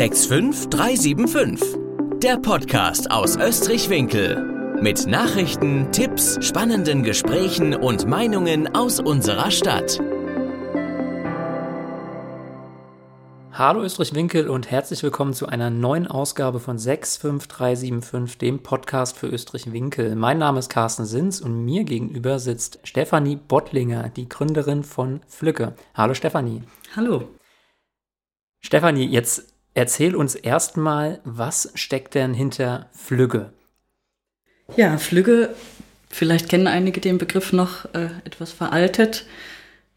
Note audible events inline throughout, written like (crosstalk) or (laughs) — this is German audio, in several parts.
65375. Der Podcast aus Österreich-Winkel. Mit Nachrichten, Tipps, spannenden Gesprächen und Meinungen aus unserer Stadt. Hallo Österreich-Winkel und herzlich willkommen zu einer neuen Ausgabe von 65375, dem Podcast für Österreich-Winkel. Mein Name ist Carsten Sins und mir gegenüber sitzt Stefanie Bottlinger, die Gründerin von Flücke. Hallo Stefanie. Hallo. Stefanie, jetzt erzähl uns erstmal, was steckt denn hinter Flügge? Ja, Flügge, vielleicht kennen einige den Begriff noch äh, etwas veraltet.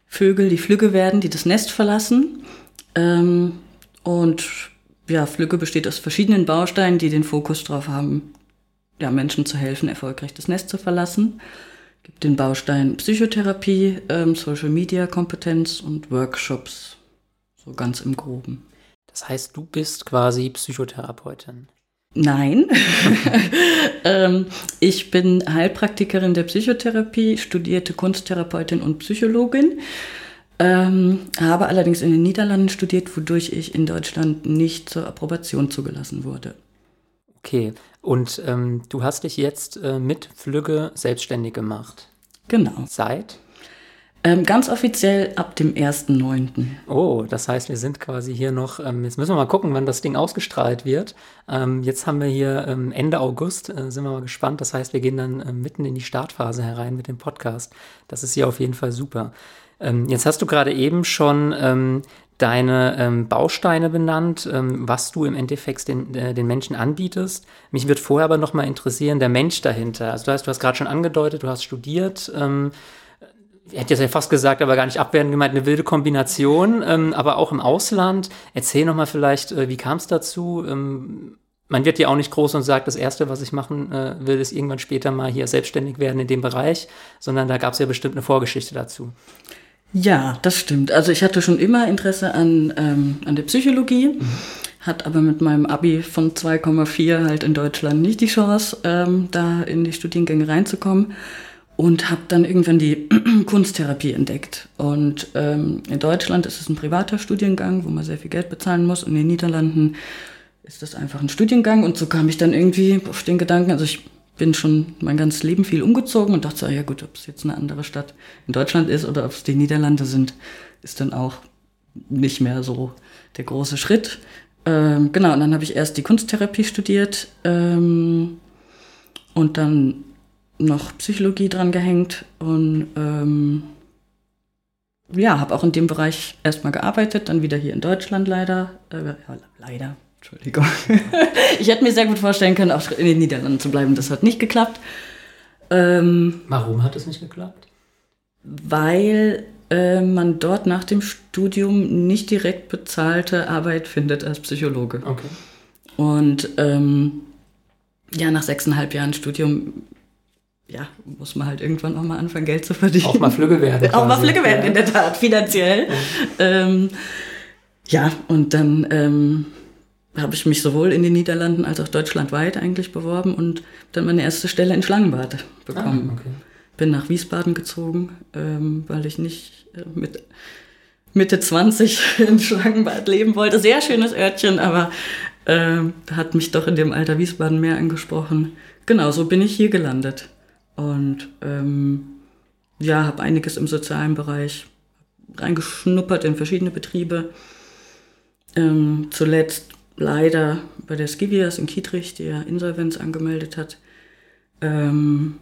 Vögel, die Flügge werden, die das Nest verlassen. Ähm, und ja, Flügge besteht aus verschiedenen Bausteinen, die den Fokus darauf haben, ja, Menschen zu helfen, erfolgreich das Nest zu verlassen. Es gibt den Baustein Psychotherapie, ähm, Social Media Kompetenz und Workshops, so ganz im Groben. Das heißt, du bist quasi Psychotherapeutin. Nein, (laughs) ähm, ich bin Heilpraktikerin der Psychotherapie, studierte Kunsttherapeutin und Psychologin. Ähm, habe allerdings in den Niederlanden studiert, wodurch ich in Deutschland nicht zur Approbation zugelassen wurde. Okay, und ähm, du hast dich jetzt äh, mit Flügge selbstständig gemacht. Genau. Seit? Ähm, ganz offiziell ab dem 1.9. Oh, das heißt, wir sind quasi hier noch, ähm, jetzt müssen wir mal gucken, wann das Ding ausgestrahlt wird. Ähm, jetzt haben wir hier ähm, Ende August, äh, sind wir mal gespannt. Das heißt, wir gehen dann äh, mitten in die Startphase herein mit dem Podcast. Das ist hier auf jeden Fall super. Ähm, jetzt hast du gerade eben schon ähm, deine ähm, Bausteine benannt, ähm, was du im Endeffekt den, äh, den Menschen anbietest. Mich wird vorher aber noch mal interessieren, der Mensch dahinter. Also du hast, du hast gerade schon angedeutet, du hast studiert. Ich hätte jetzt ja fast gesagt, aber gar nicht abwertend gemeint, eine wilde Kombination, ähm, aber auch im Ausland. Erzähl noch mal vielleicht, äh, wie kam es dazu? Ähm, man wird ja auch nicht groß und sagt, das Erste, was ich machen äh, will, ist irgendwann später mal hier selbstständig werden in dem Bereich, sondern da gab es ja bestimmt eine Vorgeschichte dazu. Ja, das stimmt. Also ich hatte schon immer Interesse an, ähm, an der Psychologie, mhm. hat aber mit meinem Abi von 2,4 halt in Deutschland nicht die Chance, ähm, da in die Studiengänge reinzukommen und habe dann irgendwann die (clears throat) Kunsttherapie entdeckt. Und ähm, in Deutschland ist es ein privater Studiengang, wo man sehr viel Geld bezahlen muss. Und in den Niederlanden ist das einfach ein Studiengang. Und so kam ich dann irgendwie auf den Gedanken, also ich bin schon mein ganzes Leben viel umgezogen und dachte, so, ja gut, ob es jetzt eine andere Stadt in Deutschland ist oder ob es die Niederlande sind, ist dann auch nicht mehr so der große Schritt. Ähm, genau, und dann habe ich erst die Kunsttherapie studiert ähm, und dann noch Psychologie dran gehängt und ähm, ja, habe auch in dem Bereich erstmal gearbeitet, dann wieder hier in Deutschland leider. Äh, ja, leider, Entschuldigung. (laughs) ich hätte mir sehr gut vorstellen können, auch in den Niederlanden zu bleiben. Das hat nicht geklappt. Ähm, Warum hat es nicht geklappt? Weil äh, man dort nach dem Studium nicht direkt bezahlte Arbeit findet als Psychologe. Okay. Und ähm, ja, nach sechseinhalb Jahren Studium ja, muss man halt irgendwann auch mal anfangen, Geld zu verdienen. Auch mal Flügge werden. (laughs) auch mal Flügge werden, ja. in der Tat, finanziell. Ja, ähm, ja und dann ähm, habe ich mich sowohl in den Niederlanden als auch deutschlandweit eigentlich beworben und dann meine erste Stelle in Schlangenbad bekommen. Ah, okay. Bin nach Wiesbaden gezogen, ähm, weil ich nicht äh, mit Mitte 20 (laughs) in Schlangenbad leben wollte. Sehr schönes Örtchen, aber äh, hat mich doch in dem Alter Wiesbaden mehr angesprochen. Genau, so bin ich hier gelandet. Und ähm, ja, habe einiges im sozialen Bereich reingeschnuppert in verschiedene Betriebe. Ähm, zuletzt leider bei der Skivias in Kietrich, die ja Insolvenz angemeldet hat. Ähm,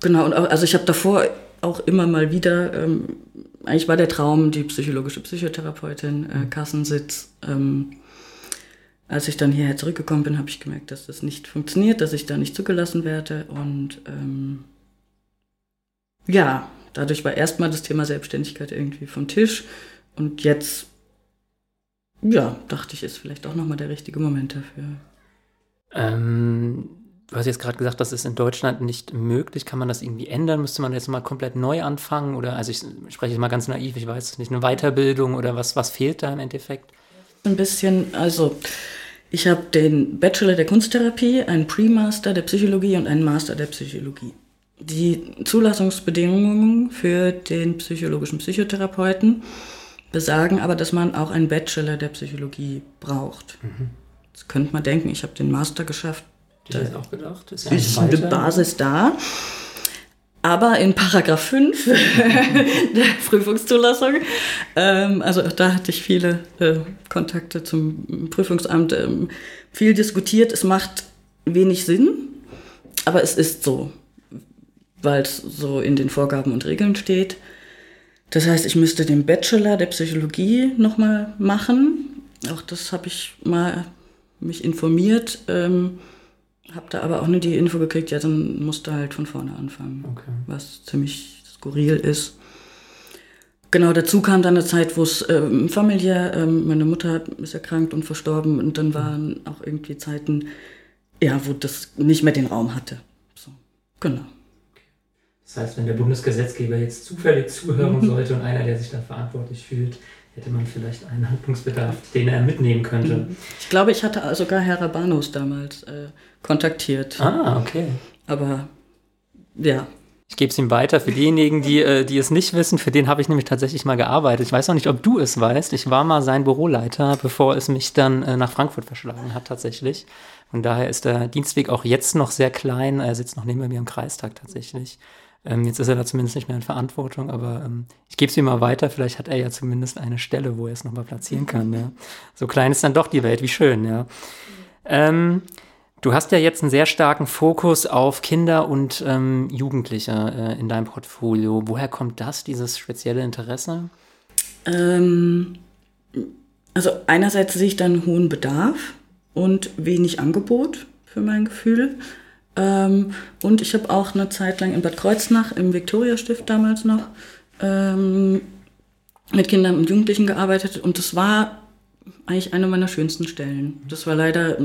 genau, und auch, also ich habe davor auch immer mal wieder, ähm, eigentlich war der Traum die psychologische Psychotherapeutin, äh, Kassensitz. Ähm, als ich dann hierher zurückgekommen bin, habe ich gemerkt, dass das nicht funktioniert, dass ich da nicht zugelassen werde. Und ähm, ja, dadurch war erstmal das Thema Selbstständigkeit irgendwie vom Tisch. Und jetzt ja, dachte ich, ist vielleicht auch nochmal der richtige Moment dafür. Ähm, du hast jetzt gerade gesagt, das ist in Deutschland nicht möglich. Kann man das irgendwie ändern? Müsste man jetzt mal komplett neu anfangen? Oder, also ich spreche jetzt mal ganz naiv, ich weiß nicht, eine Weiterbildung oder was, was fehlt da im Endeffekt? Ein bisschen, also ich habe den Bachelor der Kunsttherapie, einen Pre-Master der Psychologie und einen Master der Psychologie. Die Zulassungsbedingungen für den psychologischen Psychotherapeuten besagen aber, dass man auch einen Bachelor der Psychologie braucht. Mhm. Jetzt könnte man denken, ich habe den Master geschafft. Ich hätte auch gedacht. Ist, ja ist eine Basis da. Aber in Paragraph 5 (laughs) der Prüfungszulassung, ähm, also da hatte ich viele äh, Kontakte zum Prüfungsamt, ähm, viel diskutiert. Es macht wenig Sinn, aber es ist so, weil es so in den Vorgaben und Regeln steht. Das heißt, ich müsste den Bachelor der Psychologie nochmal machen. Auch das habe ich mal mich informiert. Ähm, hab da aber auch nur die Info gekriegt, ja, dann musst du halt von vorne anfangen. Okay. Was ziemlich skurril ist. Genau, dazu kam dann eine Zeit, wo es ähm, familiär, ähm, meine Mutter ist erkrankt und verstorben und dann waren auch irgendwie Zeiten, ja, wo das nicht mehr den Raum hatte. So, genau. Das heißt, wenn der Bundesgesetzgeber jetzt zufällig zuhören sollte und einer, der sich da verantwortlich fühlt, hätte man vielleicht einen Handlungsbedarf, den er mitnehmen könnte. Mhm. Ich glaube, ich hatte sogar Herr Rabanus damals äh, kontaktiert. Ah, okay. Aber ja. Ich gebe es ihm weiter. Für diejenigen, die, äh, die es nicht wissen, für den habe ich nämlich tatsächlich mal gearbeitet. Ich weiß auch nicht, ob du es weißt. Ich war mal sein Büroleiter, bevor es mich dann äh, nach Frankfurt verschlagen hat, tatsächlich. Von daher ist der Dienstweg auch jetzt noch sehr klein. Er sitzt noch neben mir im Kreistag tatsächlich. Ähm, jetzt ist er da zumindest nicht mehr in Verantwortung, aber ähm, ich gebe es ihm mal weiter. Vielleicht hat er ja zumindest eine Stelle, wo er es nochmal platzieren kann. Ja. So klein ist dann doch die Welt, wie schön, ja. Ähm, du hast ja jetzt einen sehr starken Fokus auf Kinder und ähm, Jugendliche äh, in deinem Portfolio. Woher kommt das, dieses spezielle Interesse? Ähm, also einerseits sehe ich da einen hohen Bedarf und wenig Angebot für mein Gefühl. Ähm, und ich habe auch eine Zeit lang in Bad Kreuznach im Viktoriastift damals noch ähm, mit Kindern und Jugendlichen gearbeitet und das war eigentlich eine meiner schönsten Stellen. Das war leider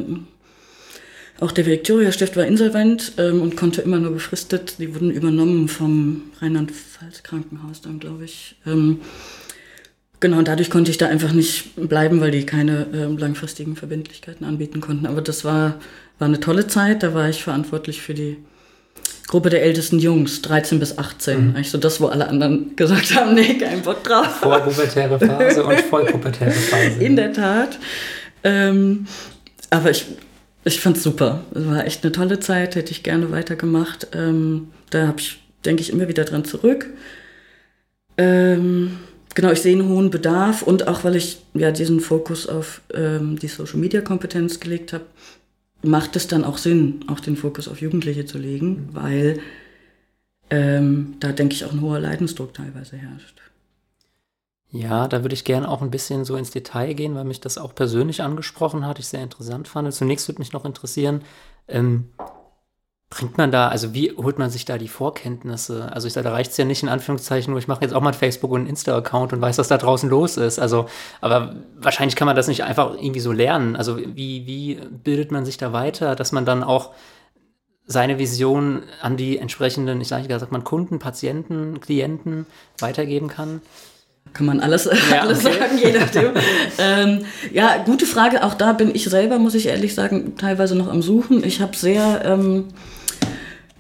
auch der Viktoriastift war insolvent ähm, und konnte immer nur befristet. Die wurden übernommen vom Rheinland-Pfalz Krankenhaus dann, glaube ich. Ähm, genau, und dadurch konnte ich da einfach nicht bleiben, weil die keine äh, langfristigen Verbindlichkeiten anbieten konnten. Aber das war war eine tolle Zeit. Da war ich verantwortlich für die Gruppe der ältesten Jungs, 13 bis 18. Mhm. Eigentlich so das, wo alle anderen gesagt haben, nee, kein Bock drauf. Vorpubertäre Phase und vollpubertäre (laughs) Phase. In der Tat. Ähm, aber ich, ich fand es super. Es war echt eine tolle Zeit, hätte ich gerne weitergemacht. Ähm, da habe ich, denke ich, immer wieder dran zurück. Ähm, genau, ich sehe einen hohen Bedarf und auch, weil ich ja diesen Fokus auf ähm, die Social-Media-Kompetenz gelegt habe, macht es dann auch Sinn, auch den Fokus auf Jugendliche zu legen, weil ähm, da, denke ich, auch ein hoher Leidensdruck teilweise herrscht. Ja, da würde ich gerne auch ein bisschen so ins Detail gehen, weil mich das auch persönlich angesprochen hat, ich sehr interessant fand. Zunächst würde mich noch interessieren, ähm, bringt man da, also wie holt man sich da die Vorkenntnisse? Also ich sage, da reicht es ja nicht in Anführungszeichen, nur ich mache jetzt auch mal ein Facebook- und ein Insta-Account und weiß, was da draußen los ist. Also, aber wahrscheinlich kann man das nicht einfach irgendwie so lernen. Also wie, wie bildet man sich da weiter, dass man dann auch seine Vision an die entsprechenden, ich sage gesagt, man Kunden, Patienten, Klienten weitergeben kann? Kann man alles, ja, (laughs) alles okay. sagen, je nachdem. (laughs) ähm, ja, gute Frage. Auch da bin ich selber, muss ich ehrlich sagen, teilweise noch am Suchen. Ich habe sehr ähm,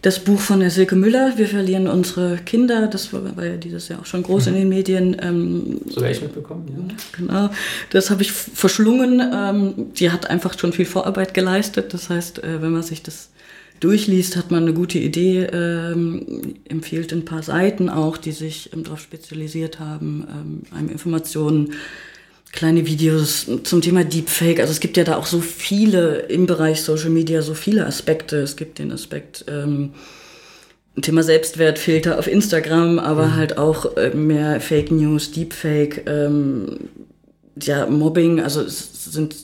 das Buch von der Silke Müller, Wir verlieren unsere Kinder, das war, war ja dieses Jahr auch schon groß mhm. in den Medien. Ähm, so ich mitbekommen, ja. Genau, das habe ich verschlungen. Ähm, die hat einfach schon viel Vorarbeit geleistet. Das heißt, äh, wenn man sich das durchliest, hat man eine gute Idee, ähm, empfiehlt ein paar Seiten auch, die sich ähm, darauf spezialisiert haben, ähm, einem Informationen kleine Videos zum Thema Deepfake. Also es gibt ja da auch so viele im Bereich Social Media, so viele Aspekte. Es gibt den Aspekt ähm, Thema Selbstwertfilter auf Instagram, aber mhm. halt auch äh, mehr Fake News, Deepfake, ähm, ja, Mobbing. Also es sind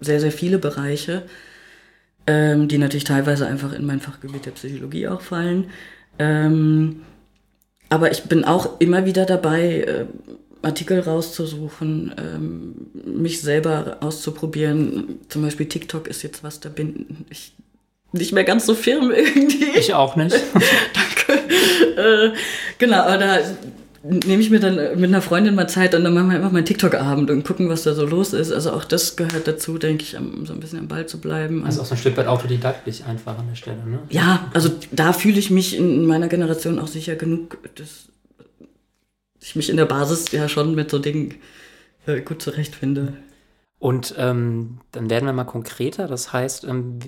sehr, sehr viele Bereiche, ähm, die natürlich teilweise einfach in mein Fachgebiet der Psychologie auch fallen. Ähm, aber ich bin auch immer wieder dabei, äh, Artikel rauszusuchen, ähm, mich selber auszuprobieren. Zum Beispiel TikTok ist jetzt was, da bin ich nicht mehr ganz so firm (laughs) irgendwie. Ich auch nicht. (laughs) Danke. Äh, genau, aber da nehme ich mir dann mit einer Freundin mal Zeit und dann machen wir einfach mal einen TikTok-Abend und gucken, was da so los ist. Also auch das gehört dazu, denke ich, um so ein bisschen am Ball zu bleiben. Also auch so ein Stück weit autodidaktisch einfach an der Stelle, ne? Ja, also da fühle ich mich in meiner Generation auch sicher genug, das ich mich in der Basis ja schon mit so Dingen äh, gut zurechtfinde. Und ähm, dann werden wir mal konkreter. Das heißt, ähm,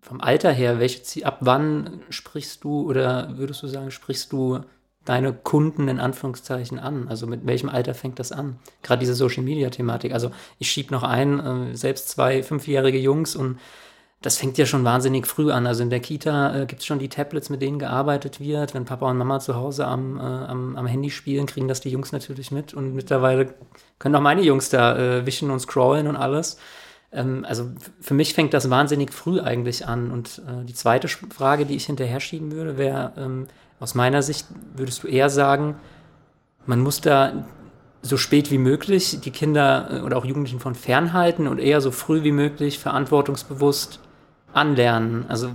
vom Alter her, welche ab wann sprichst du oder würdest du sagen, sprichst du deine Kunden in Anführungszeichen an? Also mit welchem Alter fängt das an? Gerade diese Social Media Thematik. Also ich schieb noch ein, äh, selbst zwei fünfjährige Jungs und das fängt ja schon wahnsinnig früh an. Also in der Kita äh, gibt es schon die Tablets, mit denen gearbeitet wird. Wenn Papa und Mama zu Hause am, äh, am, am, Handy spielen, kriegen das die Jungs natürlich mit. Und mittlerweile können auch meine Jungs da äh, wischen und scrollen und alles. Ähm, also für mich fängt das wahnsinnig früh eigentlich an. Und äh, die zweite Frage, die ich hinterher schieben würde, wäre, ähm, aus meiner Sicht würdest du eher sagen, man muss da so spät wie möglich die Kinder äh, oder auch Jugendlichen von fernhalten und eher so früh wie möglich verantwortungsbewusst anlernen. Also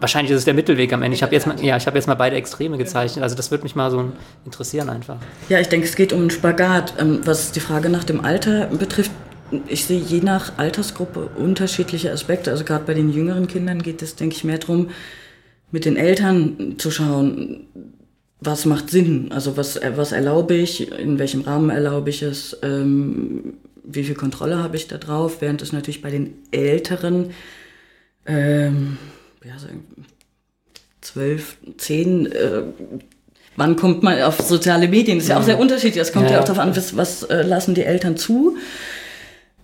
wahrscheinlich ist es der Mittelweg am Ende. Ich habe jetzt mal, ja, ich jetzt mal beide Extreme gezeichnet. Also das würde mich mal so interessieren einfach. Ja, ich denke, es geht um einen Spagat. Ähm, was die Frage nach dem Alter betrifft, ich sehe je nach Altersgruppe unterschiedliche Aspekte. Also gerade bei den jüngeren Kindern geht es, denke ich, mehr darum, mit den Eltern zu schauen, was macht Sinn? Also was, was erlaube ich, in welchem Rahmen erlaube ich es, ähm, wie viel Kontrolle habe ich da drauf, während es natürlich bei den Älteren ähm, ja, so zwölf, zehn, äh, wann kommt man auf soziale Medien? Das ist ja, ja auch sehr unterschiedlich. Es kommt ja, ja, auch darauf an, was, was äh, lassen die Eltern zu.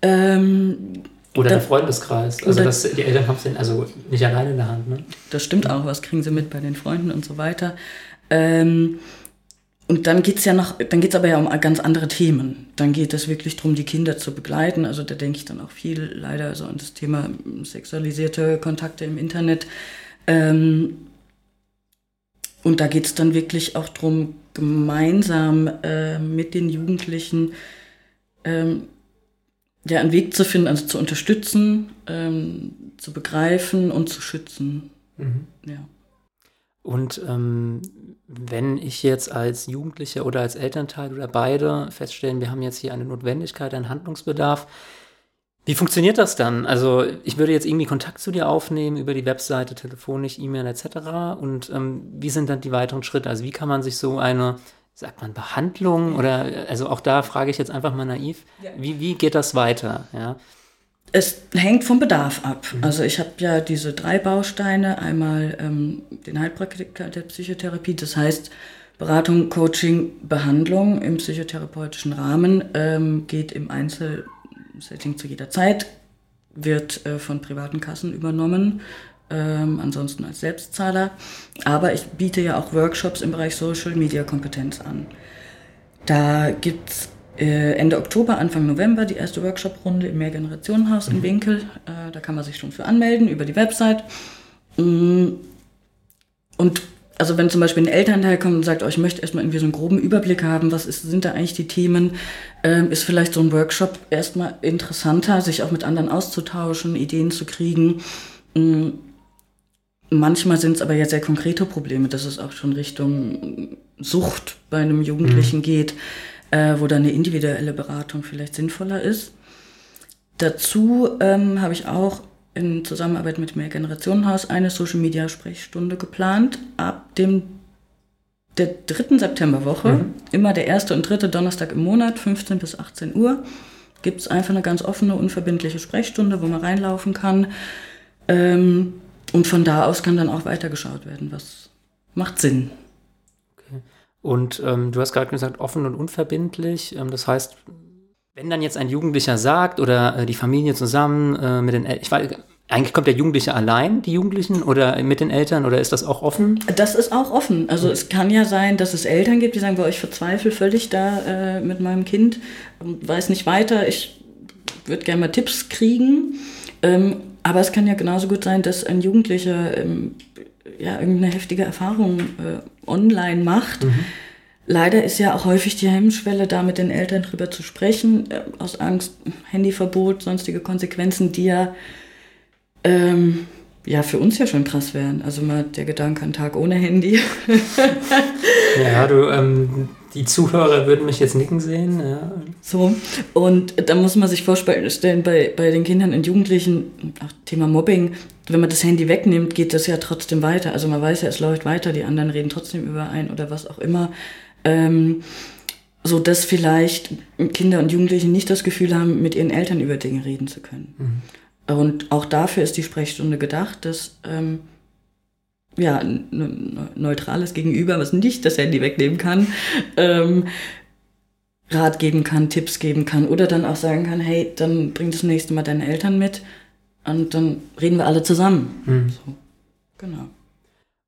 Ähm, oder da, der Freundeskreis. Also das, die Eltern haben es also nicht alleine in der Hand. Ne? Das stimmt auch, was kriegen sie mit bei den Freunden und so weiter. Ähm, und dann geht's ja noch, dann geht's aber ja um ganz andere Themen. Dann geht es wirklich darum, die Kinder zu begleiten. Also da denke ich dann auch viel leider so an das Thema sexualisierte Kontakte im Internet. Ähm, und da geht's dann wirklich auch darum, gemeinsam äh, mit den Jugendlichen ähm, ja, einen Weg zu finden, also zu unterstützen, ähm, zu begreifen und zu schützen. Mhm. Ja. Und ähm, wenn ich jetzt als Jugendlicher oder als Elternteil oder beide feststellen, wir haben jetzt hier eine Notwendigkeit, einen Handlungsbedarf, wie funktioniert das dann? Also ich würde jetzt irgendwie Kontakt zu dir aufnehmen über die Webseite, telefonisch, E-Mail etc. Und ähm, wie sind dann die weiteren Schritte? Also wie kann man sich so eine, sagt man Behandlung oder also auch da frage ich jetzt einfach mal naiv, wie, wie geht das weiter? Ja. Es hängt vom Bedarf ab. Mhm. Also ich habe ja diese drei Bausteine. Einmal ähm, den Heilpraktiker der Psychotherapie, das heißt Beratung, Coaching, Behandlung im psychotherapeutischen Rahmen ähm, geht im Einzelsetting zu jeder Zeit, wird äh, von privaten Kassen übernommen, ähm, ansonsten als Selbstzahler. Aber ich biete ja auch Workshops im Bereich Social Media Kompetenz an. Da gibt es Ende Oktober, Anfang November die erste Workshop-Runde im Mehrgenerationenhaus mhm. in Winkel. Äh, da kann man sich schon für anmelden über die Website. Mm. Und also wenn zum Beispiel ein Elternteil kommt und sagt, oh, ich möchte erstmal irgendwie so einen groben Überblick haben, was ist, sind da eigentlich die Themen, ähm, ist vielleicht so ein Workshop erstmal interessanter, sich auch mit anderen auszutauschen, Ideen zu kriegen. Mm. Manchmal sind es aber ja sehr konkrete Probleme, dass es auch schon Richtung Sucht bei einem Jugendlichen mhm. geht äh, wo dann eine individuelle Beratung vielleicht sinnvoller ist. Dazu ähm, habe ich auch in Zusammenarbeit mit Mehrgenerationenhaus eine Social Media Sprechstunde geplant. Ab dem der dritten Septemberwoche, mhm. immer der erste und dritte Donnerstag im Monat, 15 bis 18 Uhr, gibt es einfach eine ganz offene, unverbindliche Sprechstunde, wo man reinlaufen kann. Ähm, und von da aus kann dann auch weitergeschaut werden, was macht Sinn. Und ähm, du hast gerade gesagt, offen und unverbindlich. Ähm, das heißt, wenn dann jetzt ein Jugendlicher sagt oder äh, die Familie zusammen äh, mit den Eltern, ich weiß, eigentlich kommt der Jugendliche allein, die Jugendlichen, oder mit den Eltern, oder ist das auch offen? Das ist auch offen. Also es kann ja sein, dass es Eltern gibt, die sagen, boah, ich verzweifle völlig da äh, mit meinem Kind, weiß nicht weiter, ich würde gerne mal Tipps kriegen. Ähm, aber es kann ja genauso gut sein, dass ein Jugendlicher ähm, ja, irgendeine heftige Erfahrung äh, online macht. Mhm. Leider ist ja auch häufig die Hemmschwelle, da mit den Eltern drüber zu sprechen, äh, aus Angst, Handyverbot, sonstige Konsequenzen, die ja, ähm, ja für uns ja schon krass wären. Also mal der Gedanke, ein Tag ohne Handy. ja, du, ähm, die Zuhörer würden mich jetzt nicken sehen. Ja. So, und da muss man sich vorstellen, bei, bei den Kindern und Jugendlichen, auch Thema Mobbing, wenn man das Handy wegnimmt, geht das ja trotzdem weiter. Also man weiß ja, es läuft weiter, die anderen reden trotzdem über ein oder was auch immer. Ähm, so dass vielleicht Kinder und Jugendliche nicht das Gefühl haben, mit ihren Eltern über Dinge reden zu können. Mhm. Und auch dafür ist die Sprechstunde gedacht, dass ähm, ja, ein neutrales Gegenüber, was nicht das Handy wegnehmen kann, ähm, Rat geben kann, Tipps geben kann oder dann auch sagen kann, hey, dann bring das nächste Mal deine Eltern mit und dann reden wir alle zusammen. Mhm. So, genau.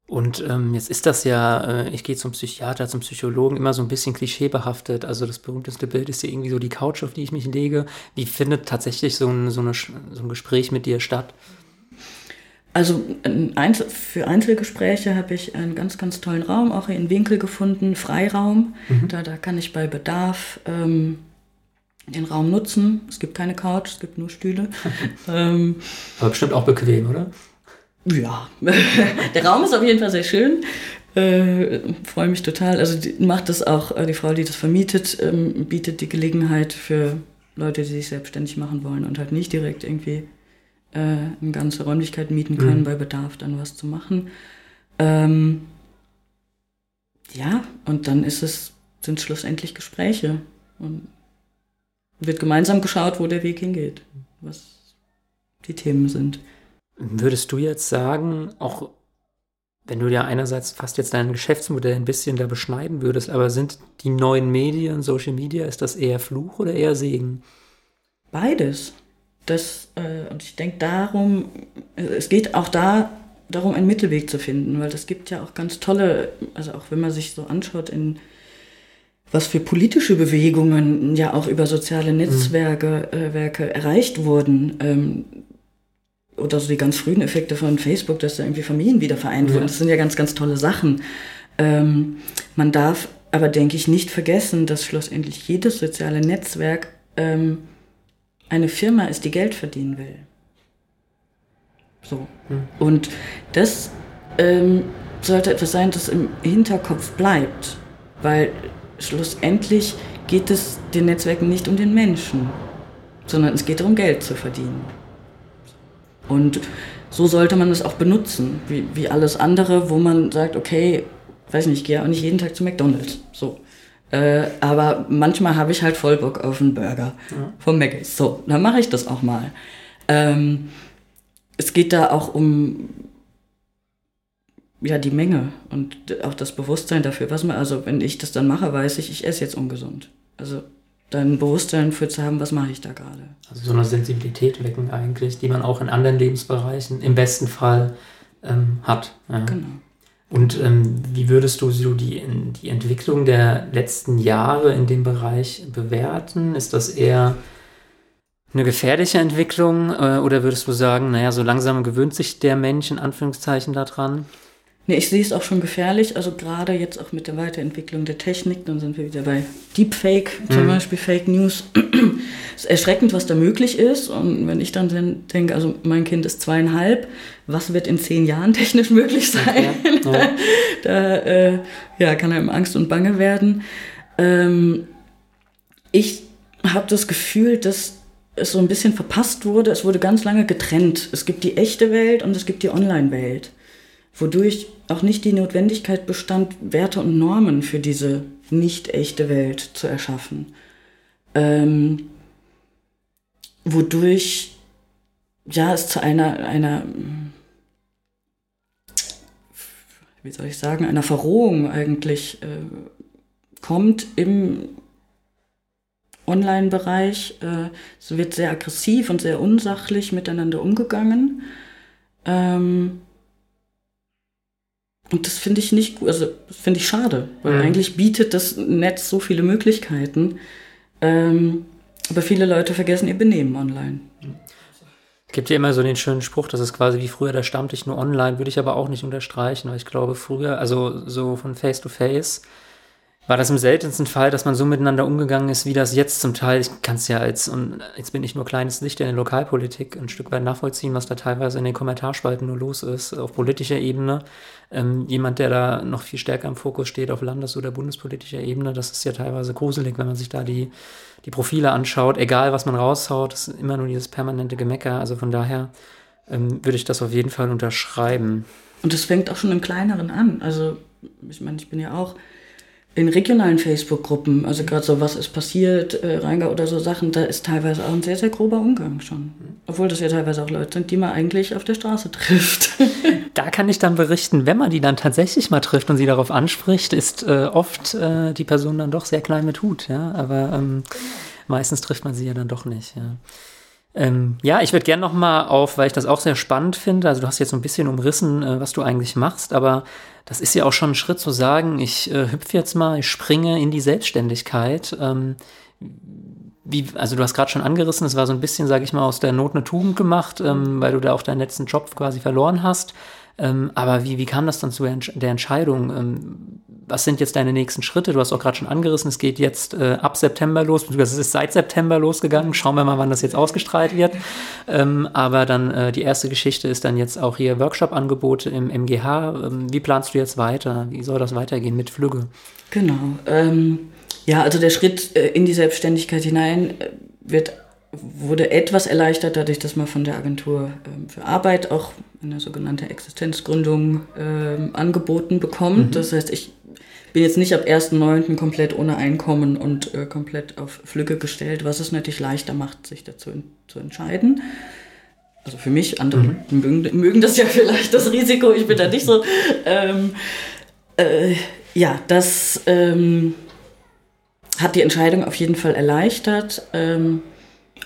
Und ähm, jetzt ist das ja, äh, ich gehe zum Psychiater, zum Psychologen, immer so ein bisschen klischeebehaftet. Also das berühmteste Bild ist ja irgendwie so die Couch, auf die ich mich lege. Wie findet tatsächlich so ein, so eine, so ein Gespräch mit dir statt? Also Einzel für Einzelgespräche habe ich einen ganz, ganz tollen Raum, auch in Winkel gefunden, Freiraum. Mhm. Da, da kann ich bei Bedarf ähm, den Raum nutzen. Es gibt keine Couch, es gibt nur Stühle. (laughs) ähm, Aber bestimmt auch bequem, oder? Ja, (laughs) der Raum ist auf jeden Fall sehr schön. Äh, Freue mich total. Also die, macht das auch, äh, die Frau, die das vermietet, ähm, bietet die Gelegenheit für Leute, die sich selbstständig machen wollen und halt nicht direkt irgendwie äh, eine ganze Räumlichkeit mieten können, mhm. bei Bedarf dann was zu machen. Ähm, ja, und dann ist es, sind schlussendlich Gespräche. Und wird gemeinsam geschaut, wo der Weg hingeht, was die Themen sind. Würdest du jetzt sagen, auch wenn du ja einerseits fast jetzt dein Geschäftsmodell ein bisschen da beschneiden würdest, aber sind die neuen Medien, Social Media, ist das eher Fluch oder eher Segen? Beides. Das, äh, und ich denke darum, es geht auch da darum, einen Mittelweg zu finden, weil es gibt ja auch ganz tolle, also auch wenn man sich so anschaut, in was für politische Bewegungen ja auch über soziale mhm. Netzwerke mhm. äh, Werke erreicht wurden. Ähm, oder so die ganz frühen Effekte von Facebook, dass da irgendwie Familien wieder vereint wurden. Das sind ja ganz, ganz tolle Sachen. Ähm, man darf aber, denke ich, nicht vergessen, dass schlussendlich jedes soziale Netzwerk ähm, eine Firma ist, die Geld verdienen will. So. Mhm. Und das ähm, sollte etwas sein, das im Hinterkopf bleibt. Weil schlussendlich geht es den Netzwerken nicht um den Menschen, sondern es geht darum, Geld zu verdienen. Und so sollte man es auch benutzen, wie, wie alles andere, wo man sagt, okay, weiß nicht, ich gehe auch nicht jeden Tag zu McDonalds. So. Äh, aber manchmal habe ich halt voll Bock auf einen Burger ja. vom Mc's. So, dann mache ich das auch mal. Ähm, es geht da auch um ja die Menge und auch das Bewusstsein dafür, was man, also wenn ich das dann mache, weiß ich, ich esse jetzt ungesund. Also dann Bewusstsein für zu haben, was mache ich da gerade. Also so eine Sensibilität wecken eigentlich, die man auch in anderen Lebensbereichen im besten Fall ähm, hat. Ja. Genau. Und ähm, wie würdest du so die, die Entwicklung der letzten Jahre in dem Bereich bewerten? Ist das eher eine gefährliche Entwicklung äh, oder würdest du sagen, naja, so langsam gewöhnt sich der Mensch in Anführungszeichen daran? Nee, ich sehe es auch schon gefährlich. Also gerade jetzt auch mit der Weiterentwicklung der Technik, dann sind wir wieder bei Deepfake, zum mhm. Beispiel Fake News. es (clears throat) ist erschreckend, was da möglich ist. Und wenn ich dann denke, also mein Kind ist zweieinhalb, was wird in zehn Jahren (laughs) technisch möglich sein? Ja, ja. (laughs) da äh, ja, kann einem Angst und Bange werden. Ähm, ich habe das Gefühl, dass es so ein bisschen verpasst wurde. Es wurde ganz lange getrennt. Es gibt die echte Welt und es gibt die Online-Welt wodurch auch nicht die Notwendigkeit bestand, Werte und Normen für diese nicht echte Welt zu erschaffen. Ähm, wodurch ja es zu einer, einer, wie soll ich sagen, einer Verrohung eigentlich äh, kommt im Online-Bereich. Äh, es wird sehr aggressiv und sehr unsachlich miteinander umgegangen. Ähm, und das finde ich nicht gut, also das finde ich schade, weil mhm. eigentlich bietet das Netz so viele Möglichkeiten. Ähm, aber viele Leute vergessen ihr Benehmen online. Es gibt ja immer so den schönen Spruch, das ist quasi wie früher der Stammtisch nur online, würde ich aber auch nicht unterstreichen, weil ich glaube, früher, also so von Face to Face, war das im seltensten Fall, dass man so miteinander umgegangen ist, wie das jetzt zum Teil. Ich kann es ja als, und jetzt bin ich nur kleines Licht in der Lokalpolitik, ein Stück weit nachvollziehen, was da teilweise in den Kommentarspalten nur los ist, auf politischer Ebene. Ähm, jemand, der da noch viel stärker im Fokus steht auf landes- oder bundespolitischer Ebene, das ist ja teilweise gruselig, wenn man sich da die, die Profile anschaut. Egal, was man raushaut, ist immer nur dieses permanente Gemecker. Also von daher ähm, würde ich das auf jeden Fall unterschreiben. Und das fängt auch schon im Kleineren an. Also, ich meine, ich bin ja auch in regionalen Facebook-Gruppen, also gerade so, was ist passiert, äh, Rheingau oder so Sachen, da ist teilweise auch ein sehr, sehr grober Umgang schon. Obwohl das ja teilweise auch Leute sind, die man eigentlich auf der Straße trifft. (laughs) Da kann ich dann berichten, wenn man die dann tatsächlich mal trifft und sie darauf anspricht, ist äh, oft äh, die Person dann doch sehr klein mit Hut, ja. Aber ähm, meistens trifft man sie ja dann doch nicht, ja. Ähm, ja, ich würde gerne noch mal auf, weil ich das auch sehr spannend finde. Also du hast jetzt so ein bisschen umrissen, äh, was du eigentlich machst, aber das ist ja auch schon ein Schritt zu sagen, ich äh, hüpfe jetzt mal, ich springe in die Selbstständigkeit. Ähm, wie, also du hast gerade schon angerissen, es war so ein bisschen, sage ich mal, aus der Not eine Tugend gemacht, ähm, weil du da auch deinen letzten Job quasi verloren hast. Ähm, aber wie, wie kam das dann zu der Entscheidung? Ähm, was sind jetzt deine nächsten Schritte? Du hast auch gerade schon angerissen, es geht jetzt äh, ab September los, beziehungsweise es ist seit September losgegangen. Schauen wir mal, wann das jetzt ausgestrahlt wird. Ähm, aber dann äh, die erste Geschichte ist dann jetzt auch hier Workshop-Angebote im MGH. Ähm, wie planst du jetzt weiter? Wie soll das weitergehen mit Flügge? Genau. Ähm, ja, also der Schritt äh, in die Selbstständigkeit hinein äh, wird wurde etwas erleichtert dadurch, dass man von der Agentur ähm, für Arbeit auch eine sogenannte Existenzgründung ähm, angeboten bekommt. Mhm. Das heißt, ich bin jetzt nicht ab 1.9. komplett ohne Einkommen und äh, komplett auf Flügge gestellt, was es natürlich leichter macht, sich dazu in, zu entscheiden. Also für mich, andere mhm. mögen, mögen, das ja vielleicht, das Risiko, ich bin da nicht so. Ähm, äh, ja, das ähm, hat die Entscheidung auf jeden Fall erleichtert.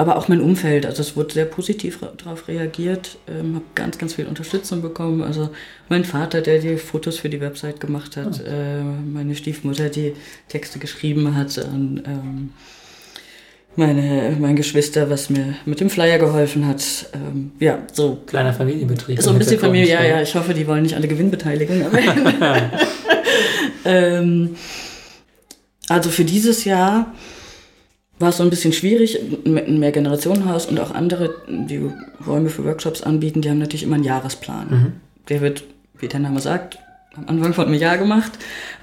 Aber auch mein Umfeld, also es wurde sehr positiv darauf reagiert, ähm, habe ganz, ganz viel Unterstützung bekommen. Also mein Vater, der die Fotos für die Website gemacht hat, oh. äh, meine Stiefmutter, die Texte geschrieben hat und ähm, meine, mein Geschwister, was mir mit dem Flyer geholfen hat. Ähm, ja, so. Kleiner Familienbetrieb. So ein bisschen Familie, ja, ja. Ich hoffe, die wollen nicht alle Gewinnbeteiligung. (laughs) (laughs) ähm, also für dieses Jahr war es so ein bisschen schwierig. Ein Mehrgenerationenhaus und auch andere, die Räume für Workshops anbieten, die haben natürlich immer einen Jahresplan. Mhm. Der wird, wie der Name sagt, am Anfang von einem Jahr gemacht.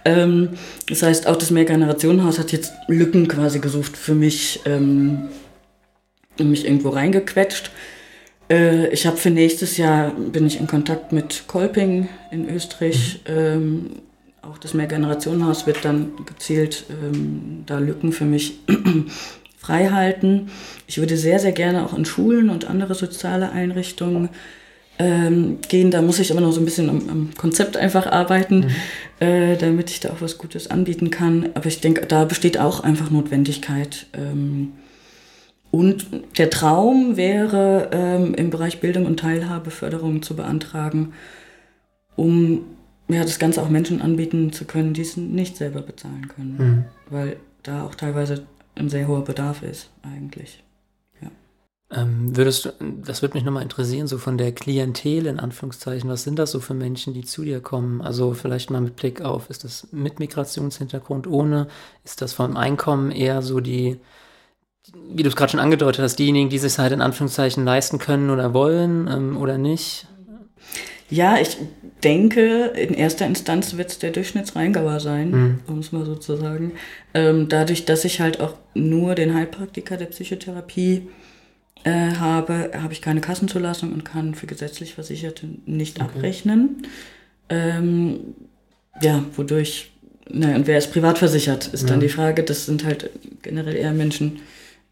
Ähm, das heißt, auch das Mehrgenerationenhaus hat jetzt Lücken quasi gesucht für mich, ähm, mich irgendwo reingequetscht. Äh, ich habe für nächstes Jahr, bin ich in Kontakt mit Kolping in Österreich. Mhm. Ähm, auch das Mehrgenerationenhaus wird dann gezielt ähm, da Lücken für mich (clears throat) frei halten. Ich würde sehr, sehr gerne auch in Schulen und andere soziale Einrichtungen ähm, gehen. Da muss ich aber noch so ein bisschen am, am Konzept einfach arbeiten, mhm. äh, damit ich da auch was Gutes anbieten kann. Aber ich denke, da besteht auch einfach Notwendigkeit. Ähm, und der Traum wäre, ähm, im Bereich Bildung und Teilhabeförderung zu beantragen, um ja, das Ganze auch Menschen anbieten zu können, die es nicht selber bezahlen können. Mhm. Weil da auch teilweise ein sehr hoher Bedarf ist, eigentlich. Ja. Ähm, würdest du, das würde mich nochmal interessieren, so von der Klientel in Anführungszeichen, was sind das so für Menschen, die zu dir kommen? Also vielleicht mal mit Blick auf, ist das mit Migrationshintergrund, ohne? Ist das vom Einkommen eher so die, wie du es gerade schon angedeutet hast, diejenigen, die sich halt in Anführungszeichen leisten können oder wollen ähm, oder nicht? Ja, ich denke, in erster Instanz wird es der Durchschnittsrheingauer sein, mhm. um es mal so zu sagen. Ähm, dadurch, dass ich halt auch nur den Heilpraktiker der Psychotherapie äh, habe, habe ich keine Kassenzulassung und kann für gesetzlich Versicherte nicht okay. abrechnen. Ähm, ja, wodurch, naja, und wer ist privat versichert, ist ja. dann die Frage. Das sind halt generell eher Menschen,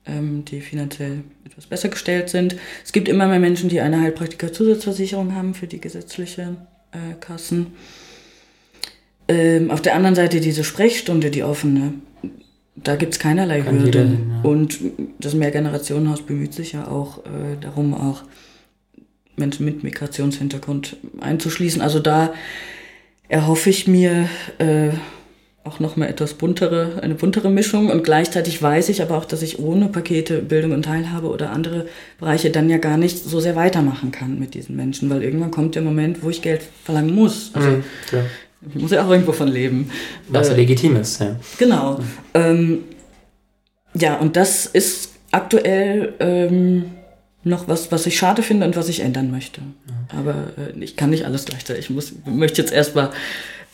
die finanziell etwas besser gestellt sind. Es gibt immer mehr Menschen, die eine Heilpraktiker-Zusatzversicherung haben für die gesetzliche äh, Kassen. Ähm, auf der anderen Seite diese Sprechstunde, die offene, da gibt es keinerlei Kann Hürde. Hin, ja. Und das Mehrgenerationenhaus bemüht sich ja auch äh, darum, auch Menschen mit Migrationshintergrund einzuschließen. Also da erhoffe ich mir äh, auch nochmal etwas buntere, eine buntere Mischung. Und gleichzeitig weiß ich aber auch, dass ich ohne Pakete Bildung und Teilhabe oder andere Bereiche dann ja gar nicht so sehr weitermachen kann mit diesen Menschen, weil irgendwann kommt der Moment, wo ich Geld verlangen muss. Also, mhm, Ich muss ja auch irgendwo von leben. Was äh, legitim ist, ja. Genau. Mhm. Ähm, ja, und das ist aktuell ähm, noch was, was ich schade finde und was ich ändern möchte. Mhm. Aber äh, ich kann nicht alles gleichzeitig. Ich muss, möchte jetzt erstmal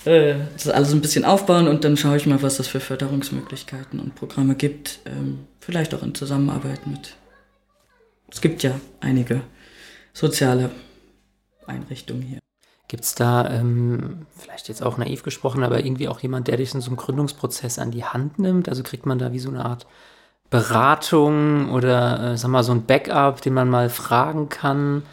äh, das alles ein bisschen aufbauen und dann schaue ich mal, was es für Förderungsmöglichkeiten und Programme gibt. Ähm, vielleicht auch in Zusammenarbeit mit. Es gibt ja einige soziale Einrichtungen hier. Gibt es da ähm, vielleicht jetzt auch naiv gesprochen, aber irgendwie auch jemand, der dich in so einem Gründungsprozess an die Hand nimmt? Also kriegt man da wie so eine Art Beratung oder äh, sag mal so ein Backup, den man mal fragen kann,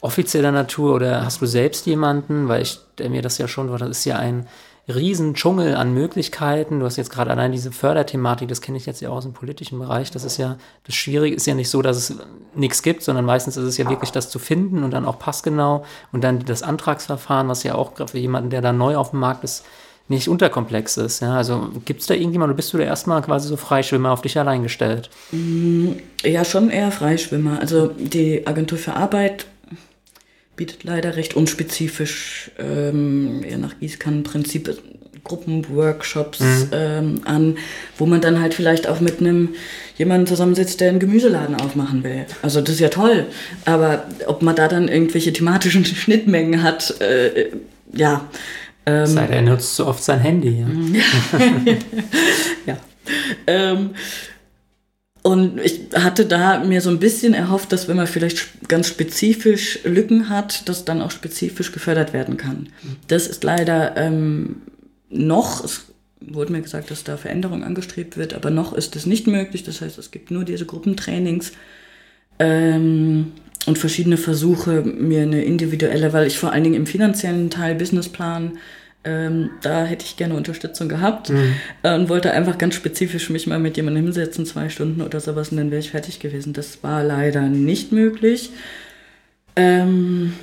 offizieller Natur oder hast du selbst jemanden? Weil ich stelle mir das ja schon vor, das ist ja ein riesen Dschungel an Möglichkeiten. Du hast jetzt gerade allein diese Förderthematik, das kenne ich jetzt ja auch aus dem politischen Bereich. Das ist ja, das Schwierige ist ja nicht so, dass es nichts gibt, sondern meistens ist es ja wirklich das zu finden und dann auch passgenau und dann das Antragsverfahren, was ja auch gerade für jemanden, der da neu auf dem Markt ist, nicht unterkomplex ist. Ja? Also gibt es da irgendjemand, oder bist du da erstmal quasi so Freischwimmer auf dich allein gestellt? Mm, ja, schon eher Freischwimmer. Also die Agentur für Arbeit bietet leider recht unspezifisch, ähm, eher nach Gießkannenprinzip, Gruppenworkshops mhm. ähm, an, wo man dann halt vielleicht auch mit einem jemanden zusammensitzt, der einen Gemüseladen aufmachen will. Also das ist ja toll, aber ob man da dann irgendwelche thematischen (laughs) Schnittmengen hat, äh, ja. Ähm, Sei er nutzt so oft sein Handy. Ja. (laughs) (laughs) ja. Ähm, und ich hatte da mir so ein bisschen erhofft, dass wenn man vielleicht ganz spezifisch Lücken hat, dass dann auch spezifisch gefördert werden kann. Das ist leider ähm, noch, es wurde mir gesagt, dass da Veränderung angestrebt wird, aber noch ist es nicht möglich. Das heißt, es gibt nur diese Gruppentrainings ähm, und verschiedene Versuche, mir eine individuelle, weil ich vor allen Dingen im finanziellen Teil Businessplan ähm, da hätte ich gerne Unterstützung gehabt mhm. äh, und wollte einfach ganz spezifisch mich mal mit jemandem hinsetzen, zwei Stunden oder sowas, und dann wäre ich fertig gewesen. Das war leider nicht möglich. Ähm,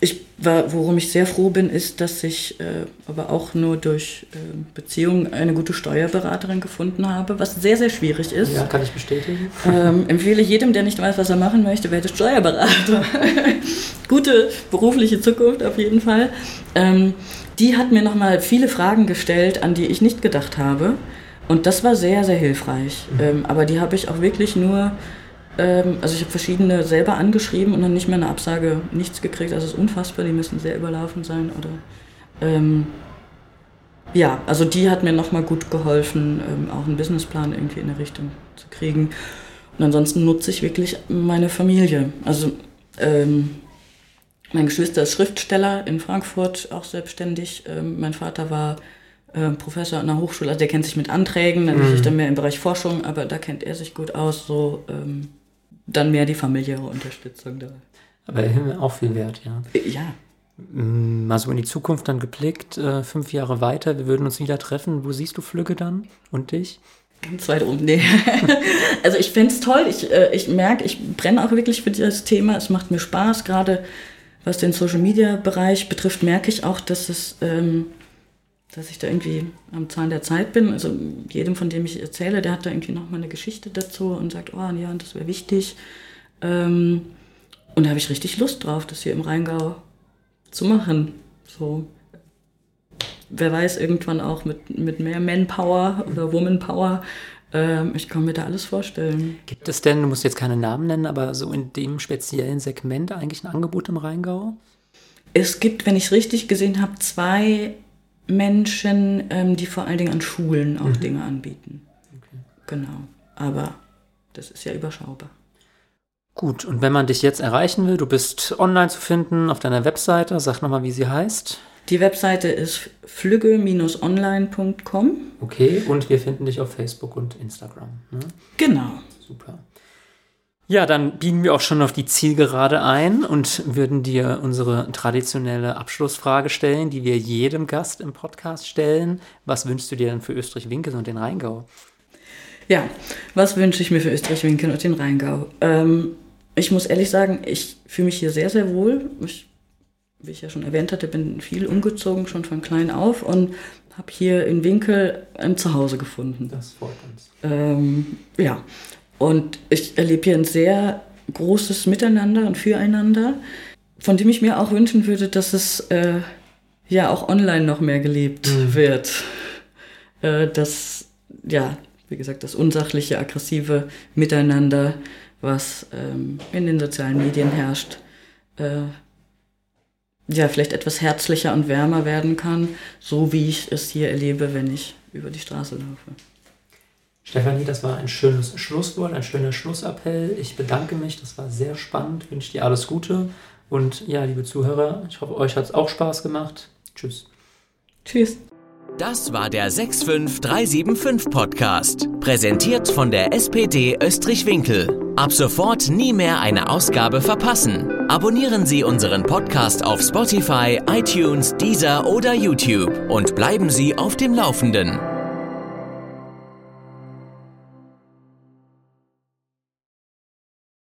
ich war, worum ich sehr froh bin, ist, dass ich äh, aber auch nur durch äh, Beziehungen eine gute Steuerberaterin gefunden habe, was sehr, sehr schwierig ist. Ja, kann ich bestätigen. Ähm, empfehle jedem, der nicht weiß, was er machen möchte, werde Steuerberater. (laughs) gute berufliche Zukunft auf jeden Fall. Ähm, die hat mir nochmal viele Fragen gestellt, an die ich nicht gedacht habe. Und das war sehr, sehr hilfreich. Mhm. Ähm, aber die habe ich auch wirklich nur ähm, also ich habe verschiedene selber angeschrieben und dann nicht mehr eine Absage, nichts gekriegt. Also es ist unfassbar, die müssen sehr überlaufen sein. Oder ähm, ja, also die hat mir nochmal gut geholfen, ähm, auch einen Businessplan irgendwie in eine Richtung zu kriegen. Und ansonsten nutze ich wirklich meine Familie. Also ähm, mein Geschwister ist Schriftsteller in Frankfurt, auch selbstständig. Ähm, mein Vater war äh, Professor an der Hochschule, also der kennt sich mit Anträgen, dann mhm. ich dann mehr im Bereich Forschung, aber da kennt er sich gut aus. So ähm, dann mehr die familiäre Unterstützung da. Aber auch viel wert, ja. Ja. Mm, mal so in die Zukunft dann geblickt, äh, fünf Jahre weiter, wir würden uns wieder treffen. Wo siehst du Flügge dann und dich? Ganz weit oben, nee. (laughs) also ich fände es toll. Ich, äh, ich merke, ich brenne auch wirklich für dieses Thema. Es macht mir Spaß. Gerade was den Social-Media-Bereich betrifft, merke ich auch, dass es... Ähm, dass ich da irgendwie am Zahn der Zeit bin. Also jedem, von dem ich erzähle, der hat da irgendwie nochmal eine Geschichte dazu und sagt, oh ja, das wäre wichtig. Ähm, und da habe ich richtig Lust drauf, das hier im Rheingau zu machen. So, wer weiß, irgendwann auch mit, mit mehr Manpower oder Womanpower. Ähm, ich kann mir da alles vorstellen. Gibt es denn, du musst jetzt keine Namen nennen, aber so in dem speziellen Segment eigentlich ein Angebot im Rheingau? Es gibt, wenn ich es richtig gesehen habe, zwei Menschen, ähm, die vor allen Dingen an Schulen auch mhm. Dinge anbieten. Okay. Genau. Aber das ist ja überschaubar. Gut, und wenn man dich jetzt erreichen will, du bist online zu finden auf deiner Webseite, sag nochmal, wie sie heißt. Die Webseite ist flügge-online.com. Okay, und wir finden dich auf Facebook und Instagram. Ne? Genau. Super. Ja, dann biegen wir auch schon auf die Zielgerade ein und würden dir unsere traditionelle Abschlussfrage stellen, die wir jedem Gast im Podcast stellen. Was wünschst du dir denn für Österreich-Winkel und den Rheingau? Ja, was wünsche ich mir für Österreich-Winkel und den Rheingau? Ähm, ich muss ehrlich sagen, ich fühle mich hier sehr, sehr wohl. Ich, wie ich ja schon erwähnt hatte, bin viel umgezogen, schon von klein auf und habe hier in Winkel ein Zuhause gefunden. Das freut uns. Ähm, ja, und ich erlebe hier ein sehr großes Miteinander und Füreinander, von dem ich mir auch wünschen würde, dass es äh, ja auch online noch mehr gelebt mhm. wird. Äh, dass, ja, wie gesagt, das unsachliche, aggressive Miteinander, was ähm, in den sozialen Medien herrscht, äh, ja, vielleicht etwas herzlicher und wärmer werden kann, so wie ich es hier erlebe, wenn ich über die Straße laufe. Stefanie, das war ein schönes Schlusswort, ein schöner Schlussappell. Ich bedanke mich, das war sehr spannend, wünsche dir alles Gute. Und ja, liebe Zuhörer, ich hoffe, euch hat es auch Spaß gemacht. Tschüss. Tschüss. Das war der 65375 Podcast, präsentiert von der SPD Österreich-Winkel. Ab sofort nie mehr eine Ausgabe verpassen. Abonnieren Sie unseren Podcast auf Spotify, iTunes, Deezer oder YouTube und bleiben Sie auf dem Laufenden.